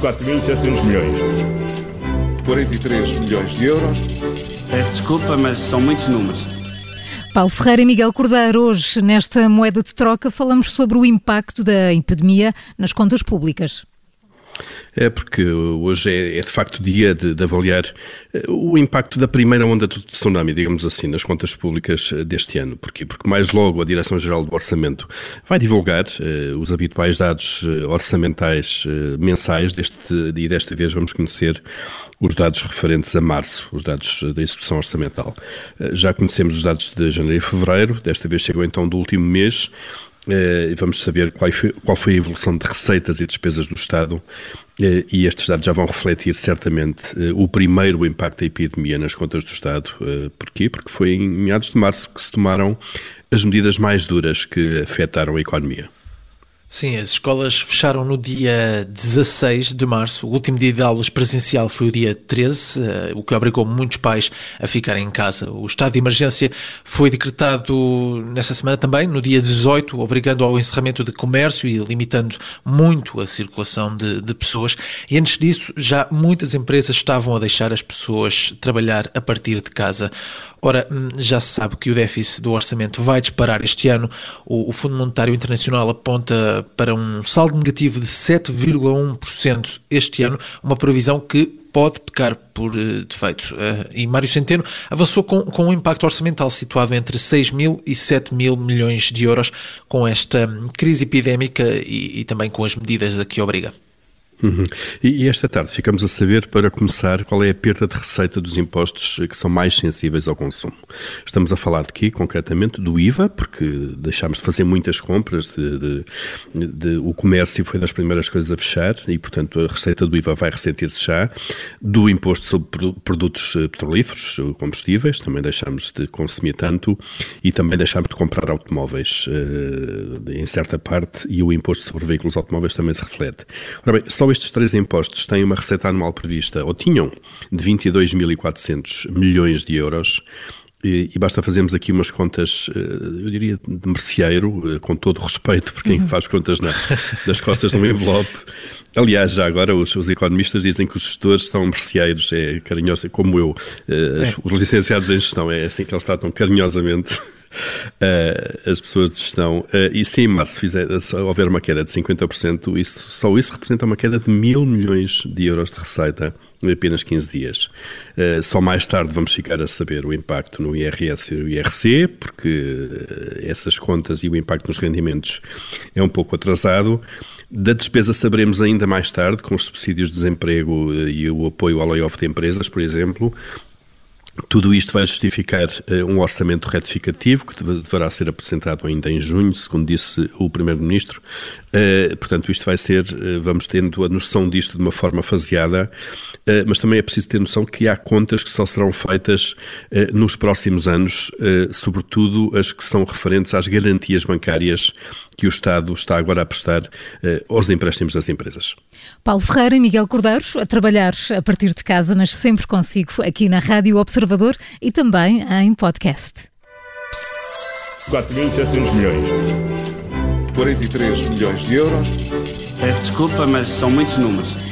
4.700 milhões. 43 milhões de euros. Peço desculpa, mas são muitos números. Paulo Ferreira e Miguel Cordeiro, hoje nesta moeda de troca falamos sobre o impacto da epidemia nas contas públicas. É porque hoje é, é de facto dia de, de, avaliar eh, o impacto da primeira onda do tsunami, digamos assim, nas contas públicas eh, deste ano. Porquê? Porque mais logo a Direção-Geral do Orçamento vai divulgar eh, os habituais dados eh, orçamentais eh, mensais deste, e desta vez vamos conhecer os dados referentes a março, os dados da execução orçamental. Já conhecemos os dados de janeiro e fevereiro, desta vez chegou então do último mês eh, vamos saber qual foi, qual foi, a evolução de receitas e despesas do Estado eh, e estes dados já vão refletir certamente eh, o primeiro impacto da epidemia nas contas do Estado. Porquê? Porque foi em meados de março que se tomaram as medidas mais duras que afetaram a economia. Sim, as escolas fecharam no dia 16 de março. O último dia de aulas presencial foi o dia 13, eh, o que obrigou muitos pais a ficarem em casa. O estado de emergência foi decretado nessa semana também, no dia 18, obrigando ao encerramento de comércio e limitando muito a circulação de, de pessoas. E antes disso, já muitas empresas estavam a deixar as pessoas trabalhar a partir de casa. Ora, hum, já se sabe que o déficit do orçamento vai disparar este ano. O, o Fundo Monetário Internacional aponta para um saldo negativo de 7,1% este ano, uma previsão que pode pecar por uh, defeito. Uh, e Mário Centeno avançou com, com um impacto orçamental situado entre 6 mil e 7 mil milhões de euros com esta hum, crise epidémica e, e também com as medidas a que obriga. Uhum. E, esta tarde ficamos a saber, para começar, qual é a perda de receita dos impostos que são mais sensíveis ao consumo. Estamos a falar de quê, concretamente? Do IVA, porque deixámos de fazer muitas compras, de, de, de, o comércio foi das primeiras coisas a fechar e, portanto, a receita do IVA vai ressentir-se já. Do imposto sobre produtos eh, petrolíferos, combustíveis, também deixámos de consumir tanto e também deixámos de comprar automóveis uh, em certa parte e o imposto sobre veículos automóveis também se reflete. Ora bem, só estes três impostos têm uma receita anual prevista, ou tinham, de 22.400 milhões de euros. E, e, basta fazermos aqui umas contas, eh, eu diria, de merceeiro, eh, com todo o respeito por quem uhum. faz contas na, nas costas de um envelope. Aliás, já agora os, os, economistas dizem que os gestores são merceeiros, é carinhoso, como eu. Eh, é. Os licenciados em gestão, é assim que eles tratam carinhosamente uh, as pessoas de gestão. Uh, e se em março fizer, se houver uma queda de 50%, isso, só isso representa uma queda de mil milhões de euros de receita em apenas 15 dias. Uh, só mais tarde vamos ficar a saber o impacto no IRS e no IRC, porque essas contas e o impacto nos rendimentos é um pouco atrasado. Da despesa saberemos ainda mais tarde, com os subsídios de desemprego e o apoio ao layoff de empresas, por exemplo, tudo isto vai justificar uh, um orçamento retificativo que deverá ser apresentado ainda em junho, segundo disse o Primeiro-Ministro. Uh, portanto, isto vai ser, uh, vamos tendo a noção disto de uma forma faseada, mas também é preciso ter noção que há contas que só serão feitas nos próximos anos, sobretudo as que são referentes às garantias bancárias que o Estado está agora a prestar aos empréstimos das empresas. Paulo Ferreira e Miguel Cordeiro a trabalhar a partir de casa, mas sempre consigo aqui na Rádio Observador e também em podcast. 4.700 milhões. 43 milhões de euros. Peço desculpa, mas são muitos números.